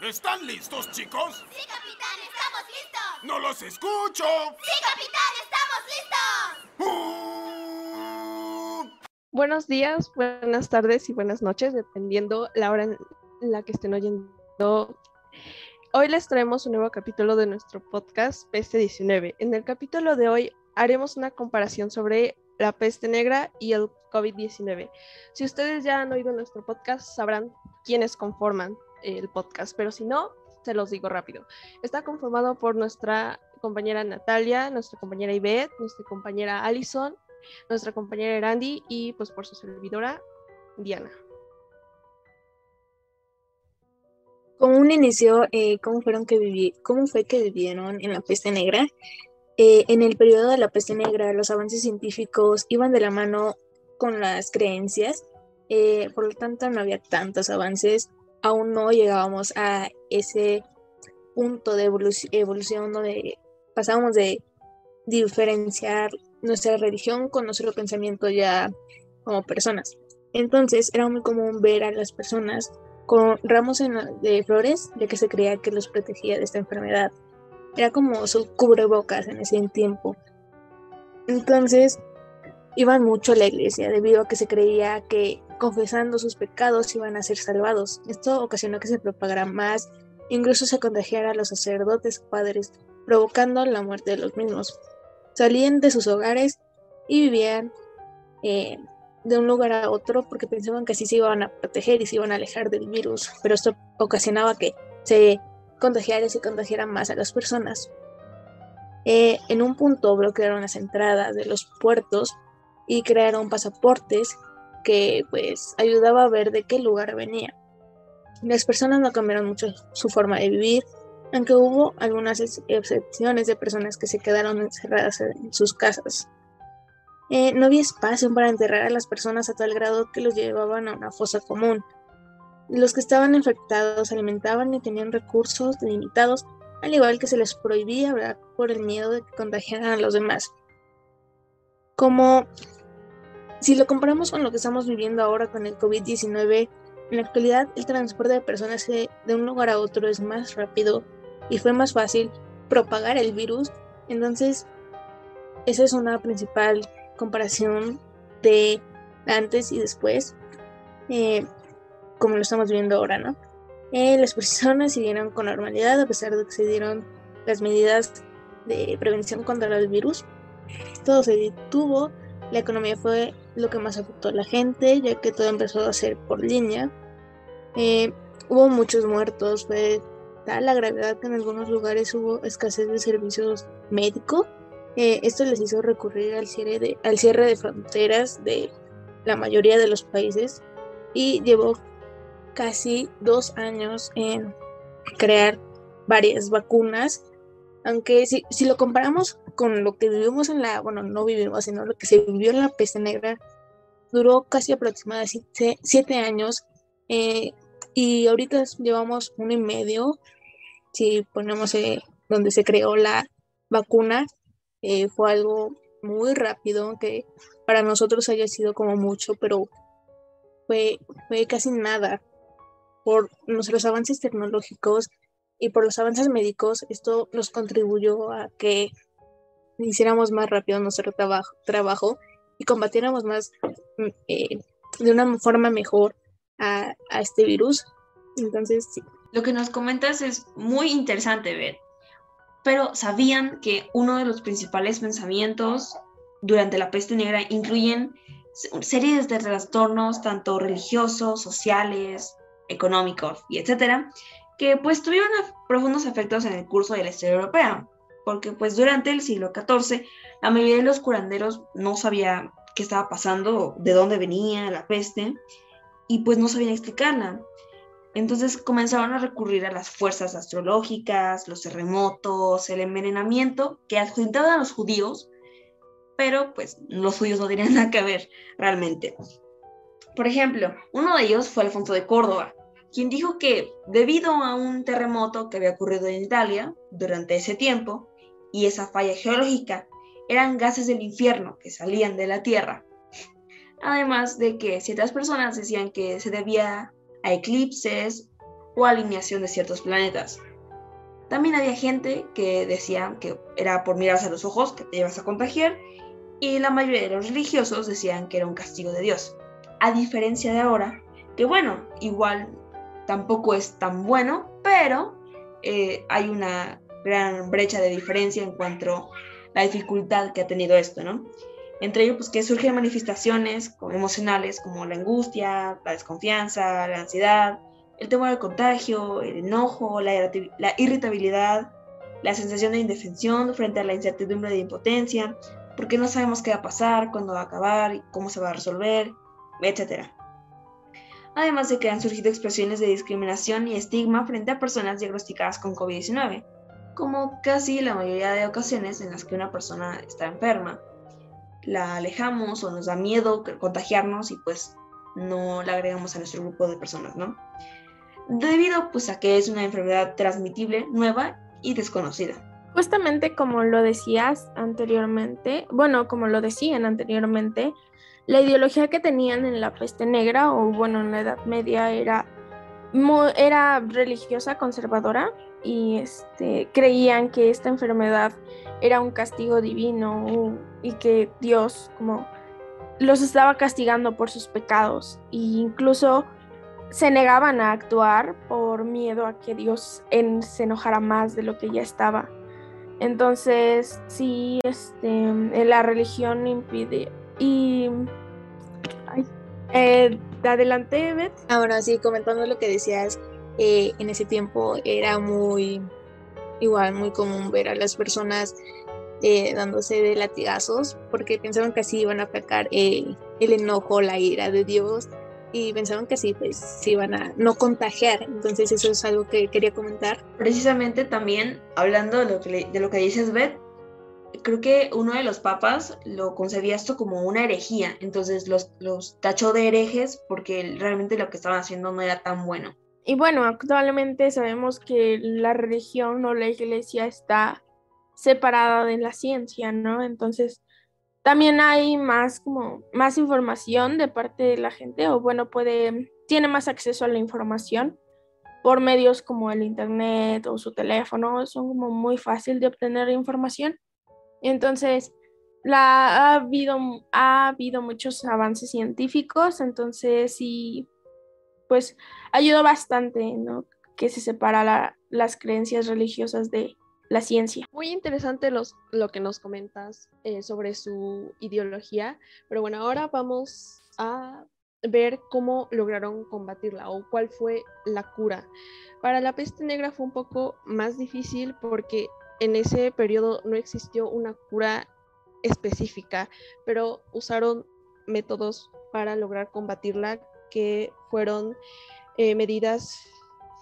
¿Están listos, chicos? Sí, capitán, estamos listos. ¡No los escucho! Sí, capitán, estamos listos. Buenos días, buenas tardes y buenas noches, dependiendo la hora en la que estén oyendo. Hoy les traemos un nuevo capítulo de nuestro podcast Peste 19. En el capítulo de hoy haremos una comparación sobre la peste negra y el COVID-19. Si ustedes ya han oído nuestro podcast, sabrán quiénes conforman el podcast, pero si no, se los digo rápido. Está conformado por nuestra compañera Natalia, nuestra compañera Ivette, nuestra compañera Allison, nuestra compañera Erandi y pues por su servidora Diana. ¿Cómo inició, eh, cómo, fueron que viví, cómo fue que vivieron en la peste negra? Eh, en el periodo de la peste negra, los avances científicos iban de la mano con las creencias, eh, por lo tanto no había tantos avances aún no llegábamos a ese punto de evolución donde pasábamos de diferenciar nuestra religión con nuestro pensamiento ya como personas. Entonces era muy común ver a las personas con ramos de flores, ya que se creía que los protegía de esta enfermedad. Era como su cubrebocas en ese tiempo. Entonces iban mucho a la iglesia debido a que se creía que confesando sus pecados iban a ser salvados. Esto ocasionó que se propagara más, incluso se contagiara a los sacerdotes padres, provocando la muerte de los mismos. Salían de sus hogares y vivían eh, de un lugar a otro porque pensaban que así se iban a proteger y se iban a alejar del virus, pero esto ocasionaba que se contagiara y se contagiaran más a las personas. Eh, en un punto bloquearon las entradas de los puertos y crearon pasaportes que pues ayudaba a ver de qué lugar venía. Las personas no cambiaron mucho su forma de vivir, aunque hubo algunas excepciones de personas que se quedaron encerradas en sus casas. Eh, no había espacio para enterrar a las personas a tal grado que los llevaban a una fosa común. Los que estaban infectados alimentaban y tenían recursos limitados, al igual que se les prohibía hablar por el miedo de que contagiaran a los demás. Como si lo comparamos con lo que estamos viviendo ahora con el COVID-19, en la actualidad el transporte de personas de un lugar a otro es más rápido y fue más fácil propagar el virus. Entonces, esa es una principal comparación de antes y después, eh, como lo estamos viendo ahora, ¿no? Eh, las personas siguieron con normalidad a pesar de que se dieron las medidas de prevención contra el virus. Todo se detuvo, la economía fue lo que más afectó a la gente, ya que todo empezó a ser por línea. Eh, hubo muchos muertos, fue tal la gravedad que en algunos lugares hubo escasez de servicios médicos. Eh, esto les hizo recurrir al cierre, de, al cierre de fronteras de la mayoría de los países y llevó casi dos años en crear varias vacunas. Aunque si, si lo comparamos con lo que vivimos en la, bueno, no vivimos, sino lo que se vivió en la peste negra, duró casi aproximadamente siete, años eh, y ahorita llevamos uno y medio, si ponemos eh, donde se creó la vacuna, eh, fue algo muy rápido, que para nosotros haya sido como mucho, pero fue, fue casi nada. Por nuestros avances tecnológicos y por los avances médicos, esto nos contribuyó a que hiciéramos más rápido nuestro trabajo, trabajo y combatiéramos más mm, eh, de una forma mejor a, a, este virus. Entonces, sí. Lo que nos comentas es muy interesante ver, pero ¿sabían que uno de los principales pensamientos durante la peste negra incluyen series de trastornos tanto religiosos, sociales, económicos y etcétera, que pues tuvieron profundos efectos en el curso de la historia europea? porque pues durante el siglo XIV la mayoría de los curanderos no sabía qué estaba pasando, de dónde venía la peste, y pues no sabían explicarla. Entonces comenzaron a recurrir a las fuerzas astrológicas, los terremotos, el envenenamiento que adjuntaban a los judíos, pero pues los judíos no tenían nada que ver realmente. Por ejemplo, uno de ellos fue Alfonso de Córdoba, quien dijo que debido a un terremoto que había ocurrido en Italia durante ese tiempo, y esa falla geológica eran gases del infierno que salían de la Tierra. Además de que ciertas personas decían que se debía a eclipses o alineación de ciertos planetas. También había gente que decía que era por mirarse a los ojos que te ibas a contagiar y la mayoría de los religiosos decían que era un castigo de Dios. A diferencia de ahora, que bueno, igual tampoco es tan bueno, pero eh, hay una gran brecha de diferencia en cuanto a la dificultad que ha tenido esto, ¿no? Entre ellos, pues que surgen manifestaciones emocionales como la angustia, la desconfianza, la ansiedad, el temor al contagio, el enojo, la, irritabilidad, la sensación de indefensión frente a la incertidumbre de impotencia, porque no sabemos qué va a pasar, cuándo va a acabar, cómo se va a resolver, etc. Además de que han surgido expresiones de discriminación y estigma frente a personas diagnosticadas con COVID-19, como casi la mayoría de ocasiones en las que una persona está enferma. La alejamos o nos da miedo contagiarnos y pues no la agregamos a nuestro grupo de personas, ¿no? Debido pues a que es una enfermedad transmitible, nueva y desconocida. Justamente como lo decías anteriormente, bueno, como lo decían anteriormente, la ideología que tenían en la peste negra o bueno, en la Edad Media era, era religiosa, conservadora y este, creían que esta enfermedad era un castigo divino y que Dios como los estaba castigando por sus pecados e incluso se negaban a actuar por miedo a que Dios se enojara más de lo que ya estaba. Entonces, sí, este, la religión impide. Y. Ay, eh, adelante, Beth. Ahora sí, comentando lo que decías, eh, en ese tiempo era muy. Igual, muy común ver a las personas eh, dándose de latigazos porque pensaban que así iban a aplacar el enojo, la ira de Dios y pensaban que sí, pues se iban a no contagiar. Entonces eso es algo que quería comentar. Precisamente también, hablando de lo que, de lo que dices, Beth, creo que uno de los papas lo concebía esto como una herejía, entonces los, los tachó de herejes porque realmente lo que estaban haciendo no era tan bueno. Y bueno, actualmente sabemos que la religión o la iglesia está separada de la ciencia, ¿no? Entonces, también hay más como más información de parte de la gente o bueno, puede tiene más acceso a la información por medios como el internet o su teléfono, son como muy fácil de obtener información. Entonces, la, ha, habido, ha habido muchos avances científicos, entonces sí, pues ayudó bastante, ¿no? Que se separa las creencias religiosas de, la ciencia. Muy interesante los, lo que nos comentas eh, sobre su ideología, pero bueno, ahora vamos a ver cómo lograron combatirla o cuál fue la cura. Para la peste negra fue un poco más difícil porque en ese periodo no existió una cura específica, pero usaron métodos para lograr combatirla que fueron eh, medidas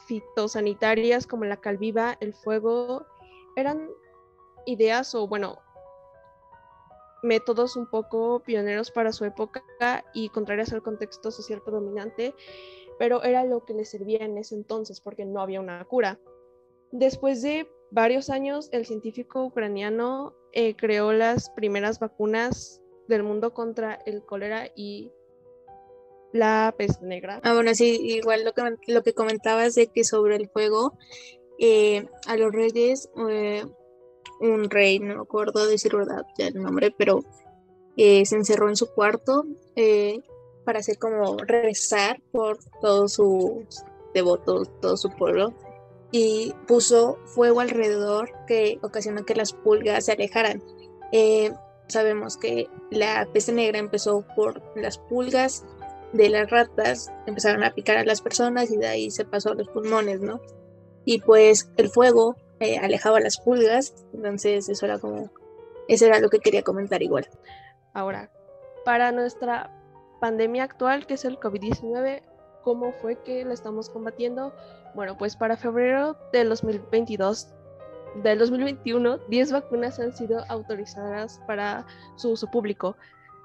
fitosanitarias como la calviva, el fuego eran ideas o bueno, métodos un poco pioneros para su época y contrarias al contexto social predominante, pero era lo que les servía en ese entonces porque no había una cura. Después de varios años, el científico ucraniano eh, creó las primeras vacunas del mundo contra el cólera y la peste negra. Ah, bueno, sí, igual lo que, lo que comentabas de que sobre el fuego, eh, a los reyes, eh, un rey, no me acuerdo decir verdad ya el nombre, pero eh, se encerró en su cuarto para hacer como rezar por todos sus devotos, todo su pueblo, y puso fuego alrededor que ocasionó que las pulgas se alejaran. sabemos que la peste negra empezó por las pulgas de las ratas, empezaron a picar a las personas y de ahí se pasó a los pulmones, ¿no? y pues el fuego eh, alejaba las pulgas, entonces eso era como, eso era lo que quería comentar igual. Ahora, para nuestra pandemia actual, que es el COVID-19, ¿cómo fue que la estamos combatiendo? Bueno, pues para febrero del 2022, del 2021, 10 vacunas han sido autorizadas para su uso público.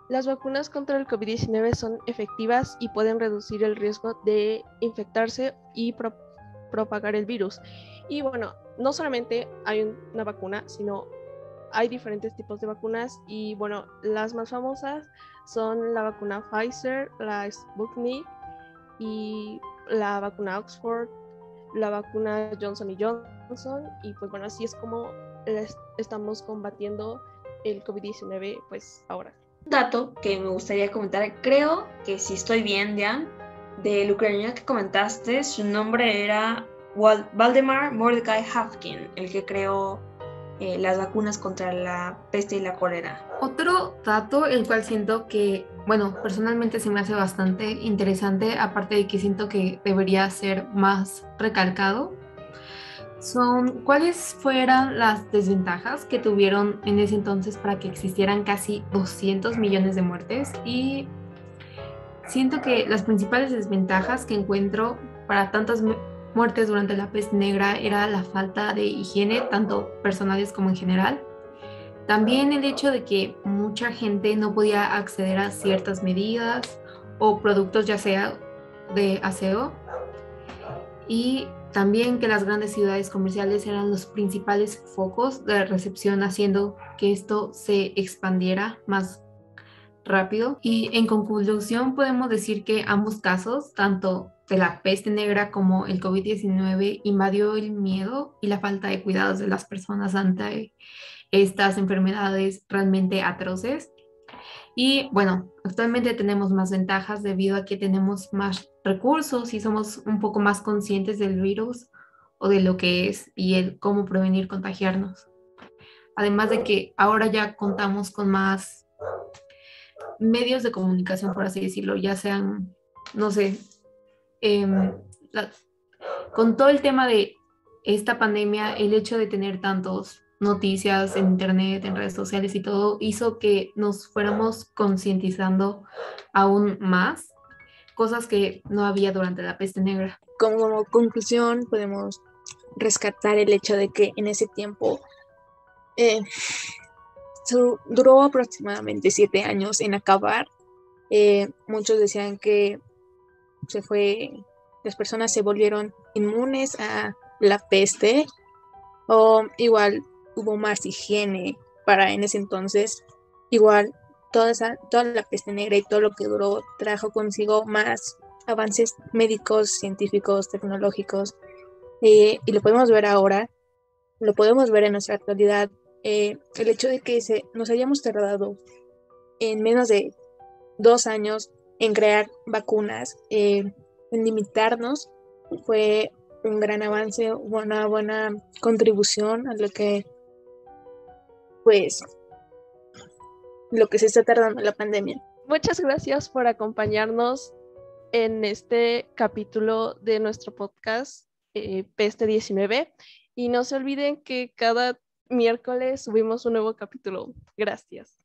Las vacunas contra el COVID-19 son efectivas y pueden reducir el riesgo de infectarse y propagar el virus. Y bueno, no solamente hay una vacuna, sino hay diferentes tipos de vacunas y bueno, las más famosas son la vacuna Pfizer, la Sputnik y la vacuna Oxford. la vacuna Johnson y Johnson y pues bueno, así es como estamos combatiendo el COVID-19 pues ahora. Un dato que me gustaría comentar, creo que si estoy bien, ya, del ucraniano que comentaste, su nombre era Valdemar Mordecai Hafkin, el que creó eh, las vacunas contra la peste y la cólera. Otro dato, el cual siento que, bueno, personalmente se me hace bastante interesante, aparte de que siento que debería ser más recalcado, son cuáles fueran las desventajas que tuvieron en ese entonces para que existieran casi 200 millones de muertes y siento que las principales desventajas que encuentro para tantas muertes durante la peste negra era la falta de higiene, tanto personales como en general. También el hecho de que mucha gente no podía acceder a ciertas medidas o productos ya sea de aseo. Y también que las grandes ciudades comerciales eran los principales focos de recepción, haciendo que esto se expandiera más rápido. Y en conclusión podemos decir que ambos casos, tanto de la peste negra como el COVID-19 invadió el miedo y la falta de cuidados de las personas ante estas enfermedades realmente atroces. Y bueno, actualmente tenemos más ventajas debido a que tenemos más recursos y somos un poco más conscientes del virus o de lo que es y el cómo prevenir contagiarnos. Además de que ahora ya contamos con más medios de comunicación, por así decirlo, ya sean, no sé, Em, con todo el tema de esta pandemia, el hecho de tener tantas noticias en internet, en redes sociales y todo, hizo que nos fuéramos concientizando aún más, cosas que no había durante la peste negra. Como conclusión, podemos rescatar el hecho de que en ese tiempo eh, duró aproximadamente siete años en acabar. Eh, muchos decían que se fue, las personas se volvieron inmunes a la peste o igual hubo más higiene para en ese entonces. Igual toda, esa, toda la peste negra y todo lo que duró trajo consigo más avances médicos, científicos, tecnológicos. Eh, y lo podemos ver ahora, lo podemos ver en nuestra actualidad. Eh, el hecho de que se, nos hayamos tardado en menos de dos años en crear vacunas, eh, en limitarnos, fue un gran avance, una buena contribución a lo que, pues, lo que se está tardando la pandemia. Muchas gracias por acompañarnos en este capítulo de nuestro podcast eh, Peste 19 y no se olviden que cada miércoles subimos un nuevo capítulo. Gracias.